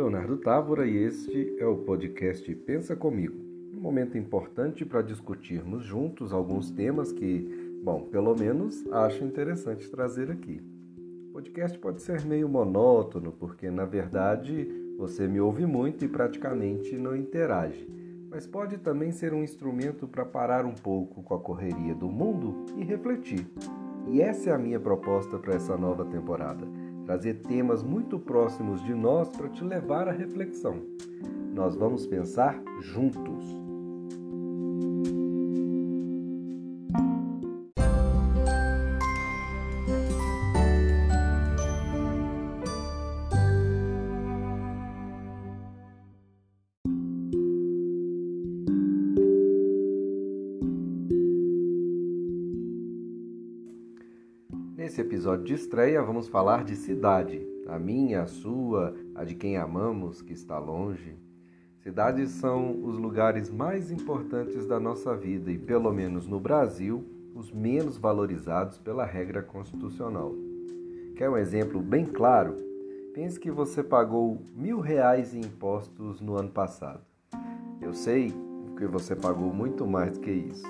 Leonardo Távora e este é o podcast Pensa Comigo. Um momento importante para discutirmos juntos alguns temas que, bom, pelo menos acho interessante trazer aqui. O podcast pode ser meio monótono, porque na verdade você me ouve muito e praticamente não interage, mas pode também ser um instrumento para parar um pouco com a correria do mundo e refletir. E essa é a minha proposta para essa nova temporada trazer temas muito próximos de nós para te levar à reflexão. Nós vamos pensar juntos. Episódio de estreia, vamos falar de cidade, a minha, a sua, a de quem amamos, que está longe. Cidades são os lugares mais importantes da nossa vida e, pelo menos no Brasil, os menos valorizados pela regra constitucional. Quer um exemplo bem claro? Pense que você pagou mil reais em impostos no ano passado. Eu sei que você pagou muito mais do que isso,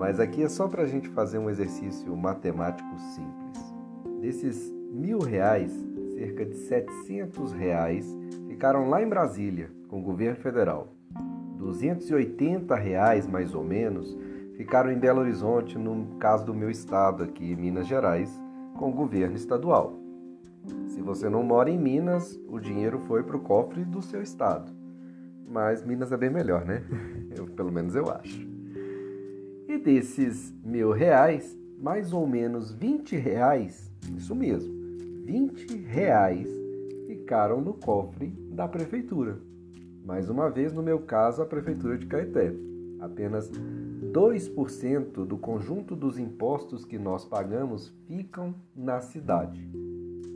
mas aqui é só para a gente fazer um exercício matemático simples. Desses mil reais, cerca de 700 reais ficaram lá em Brasília, com o governo federal. 280 reais, mais ou menos, ficaram em Belo Horizonte, no caso do meu estado aqui, Minas Gerais, com o governo estadual. Se você não mora em Minas, o dinheiro foi para o cofre do seu estado. Mas Minas é bem melhor, né? Eu, pelo menos eu acho. Desses mil reais, mais ou menos 20 reais isso mesmo, 20 reais ficaram no cofre da prefeitura. Mais uma vez, no meu caso, a prefeitura de Caeté. Apenas 2% do conjunto dos impostos que nós pagamos ficam na cidade.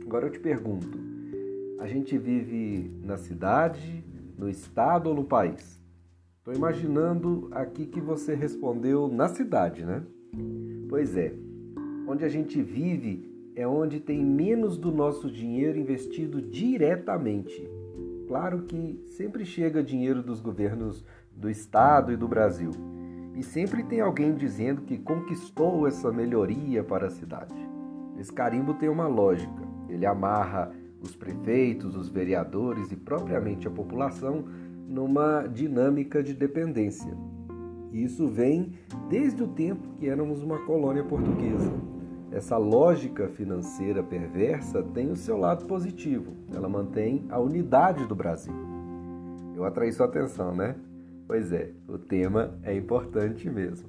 Agora eu te pergunto: a gente vive na cidade, no estado ou no país? Estou imaginando aqui que você respondeu na cidade, né? Pois é, onde a gente vive é onde tem menos do nosso dinheiro investido diretamente. Claro que sempre chega dinheiro dos governos do estado e do Brasil. E sempre tem alguém dizendo que conquistou essa melhoria para a cidade. Esse carimbo tem uma lógica. Ele amarra os prefeitos, os vereadores e propriamente a população numa dinâmica de dependência. Isso vem desde o tempo que éramos uma colônia portuguesa. Essa lógica financeira perversa tem o seu lado positivo. Ela mantém a unidade do Brasil. Eu atraí sua atenção, né? Pois é, o tema é importante mesmo.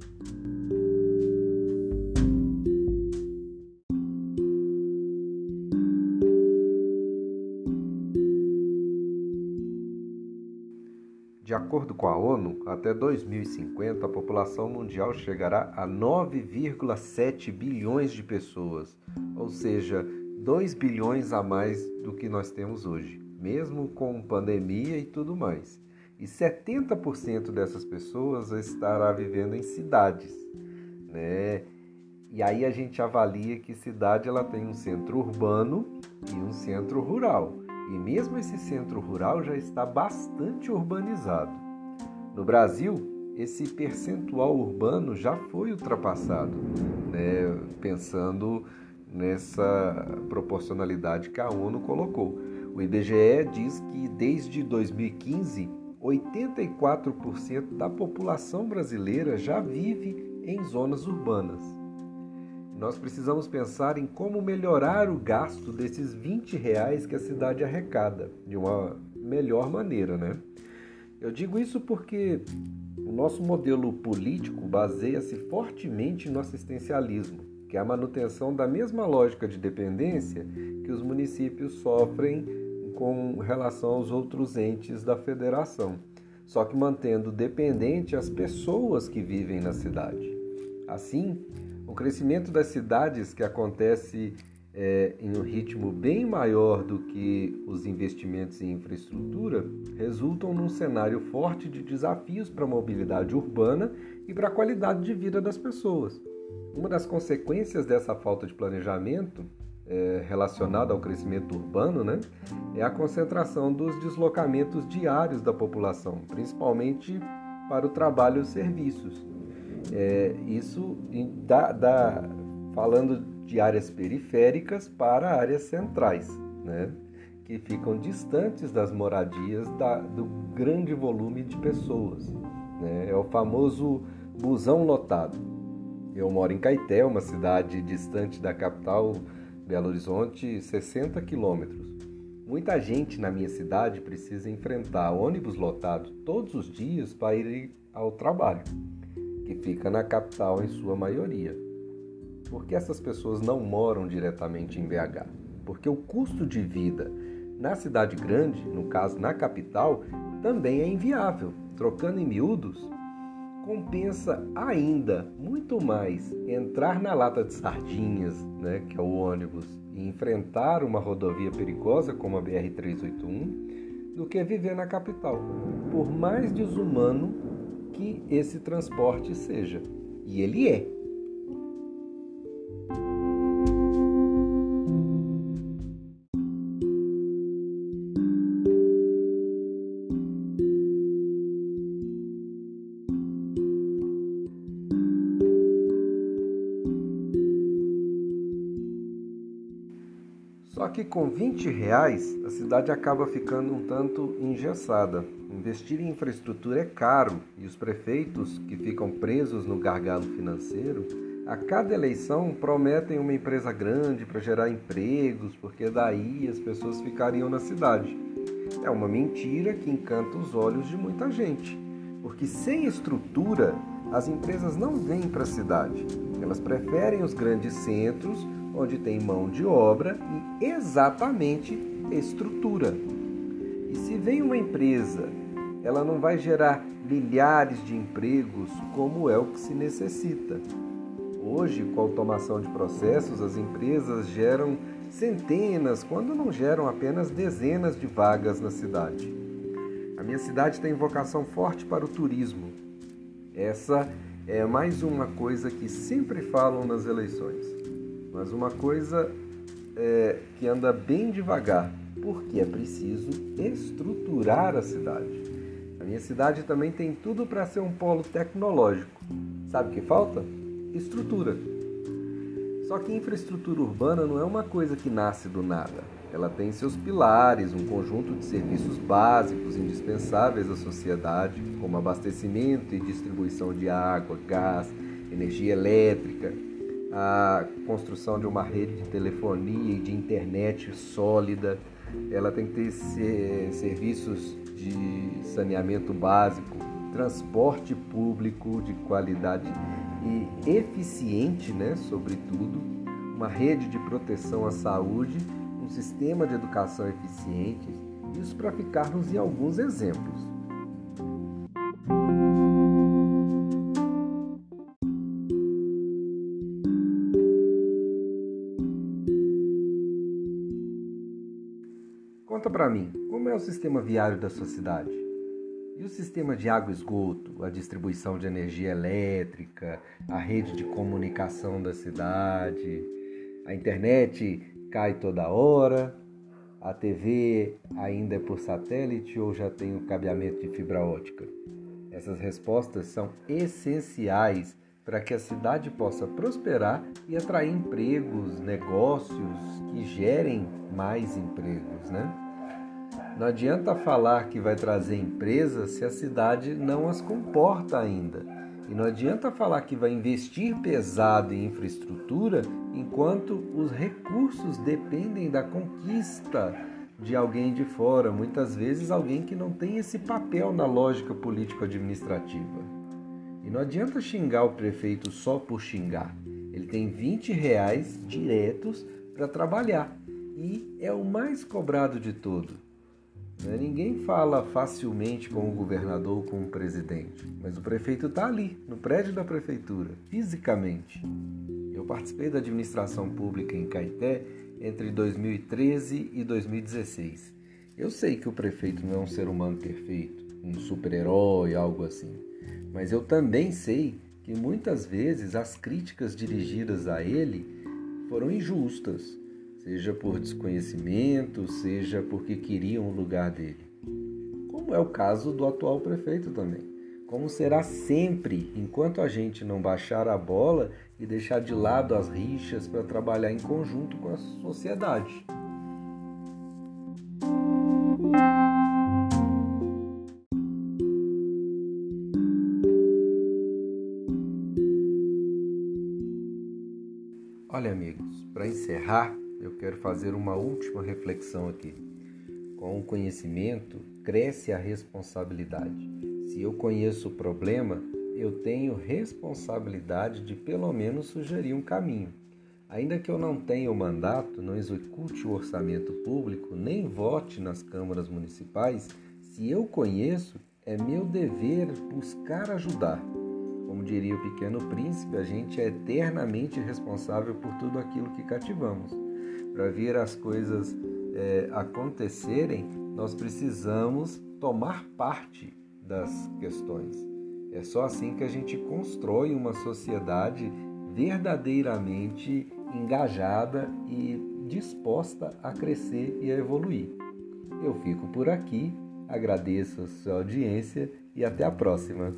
Acordo com a ONU, até 2050 a população mundial chegará a 9,7 bilhões de pessoas, ou seja, 2 bilhões a mais do que nós temos hoje, mesmo com pandemia e tudo mais. E 70% dessas pessoas estará vivendo em cidades, né? E aí a gente avalia que cidade ela tem um centro urbano e um centro rural. E mesmo esse centro rural já está bastante urbanizado. No Brasil, esse percentual urbano já foi ultrapassado, né? pensando nessa proporcionalidade que a ONU colocou. O IBGE diz que desde 2015, 84% da população brasileira já vive em zonas urbanas. Nós precisamos pensar em como melhorar o gasto desses 20 reais que a cidade arrecada de uma melhor maneira, né? Eu digo isso porque o nosso modelo político baseia-se fortemente no assistencialismo, que é a manutenção da mesma lógica de dependência que os municípios sofrem com relação aos outros entes da federação, só que mantendo dependente as pessoas que vivem na cidade. Assim, o crescimento das cidades, que acontece é, em um ritmo bem maior do que os investimentos em infraestrutura, resultam num cenário forte de desafios para a mobilidade urbana e para a qualidade de vida das pessoas. Uma das consequências dessa falta de planejamento é, relacionado ao crescimento urbano, né, é a concentração dos deslocamentos diários da população, principalmente para o trabalho e os serviços. É, isso dá, falando de áreas periféricas para áreas centrais, né, que ficam distantes das moradias da, do grande volume de pessoas. Né, é o famoso busão lotado. Eu moro em Caeté, uma cidade distante da capital Belo Horizonte, 60 quilômetros. Muita gente na minha cidade precisa enfrentar ônibus lotados todos os dias para ir ao trabalho, que fica na capital em sua maioria. Por que essas pessoas não moram diretamente em BH? Porque o custo de vida na cidade grande, no caso na capital, também é inviável. Trocando em miúdos, compensa ainda muito mais entrar na lata de sardinhas, né, que é o ônibus, e enfrentar uma rodovia perigosa como a BR-381 do que viver na capital, por mais desumano que esse transporte seja. E ele é. Só que com 20 reais a cidade acaba ficando um tanto engessada. Investir em infraestrutura é caro e os prefeitos que ficam presos no gargalo financeiro, a cada eleição prometem uma empresa grande para gerar empregos, porque daí as pessoas ficariam na cidade. É uma mentira que encanta os olhos de muita gente, porque sem estrutura as empresas não vêm para a cidade. Elas preferem os grandes centros onde tem mão de obra e exatamente estrutura. E se vem uma empresa, ela não vai gerar milhares de empregos como é o que se necessita. Hoje, com a automação de processos, as empresas geram centenas, quando não geram apenas dezenas de vagas na cidade. A minha cidade tem vocação forte para o turismo. Essa é mais uma coisa que sempre falam nas eleições mas uma coisa é, que anda bem devagar, porque é preciso estruturar a cidade. A minha cidade também tem tudo para ser um polo tecnológico. Sabe o que falta? Estrutura. Só que infraestrutura urbana não é uma coisa que nasce do nada. Ela tem seus pilares, um conjunto de serviços básicos indispensáveis à sociedade, como abastecimento e distribuição de água, gás, energia elétrica, a construção de uma rede de telefonia e de internet sólida, ela tem que ter serviços de saneamento básico, transporte público de qualidade e eficiente, né, sobretudo, uma rede de proteção à saúde, um sistema de educação eficiente, isso para ficarmos em alguns exemplos. Para mim, como é o sistema viário da sua cidade? E o sistema de água e esgoto, a distribuição de energia elétrica, a rede de comunicação da cidade? A internet cai toda hora? A TV ainda é por satélite ou já tem o cabeamento de fibra ótica? Essas respostas são essenciais para que a cidade possa prosperar e atrair empregos, negócios que gerem mais empregos, né? Não adianta falar que vai trazer empresas se a cidade não as comporta ainda. E não adianta falar que vai investir pesado em infraestrutura enquanto os recursos dependem da conquista de alguém de fora, muitas vezes alguém que não tem esse papel na lógica político-administrativa. E não adianta xingar o prefeito só por xingar. Ele tem 20 reais diretos para trabalhar e é o mais cobrado de tudo. Né? Ninguém fala facilmente com o governador ou com o presidente, mas o prefeito está ali, no prédio da prefeitura, fisicamente. Eu participei da administração pública em Caeté entre 2013 e 2016. Eu sei que o prefeito não é um ser humano perfeito, um super-herói, algo assim, mas eu também sei que muitas vezes as críticas dirigidas a ele foram injustas seja por desconhecimento, seja porque queriam o lugar dele. Como é o caso do atual prefeito também. Como será sempre enquanto a gente não baixar a bola e deixar de lado as rixas para trabalhar em conjunto com a sociedade. Olha, amigos, para encerrar, eu quero fazer uma última reflexão aqui. Com o conhecimento, cresce a responsabilidade. Se eu conheço o problema, eu tenho responsabilidade de pelo menos sugerir um caminho. Ainda que eu não tenha o mandato, não execute o orçamento público, nem vote nas câmaras municipais, se eu conheço, é meu dever buscar ajudar. Como diria o Pequeno Príncipe, a gente é eternamente responsável por tudo aquilo que cativamos. Para ver as coisas é, acontecerem, nós precisamos tomar parte das questões. É só assim que a gente constrói uma sociedade verdadeiramente engajada e disposta a crescer e a evoluir. Eu fico por aqui, agradeço a sua audiência e até a próxima.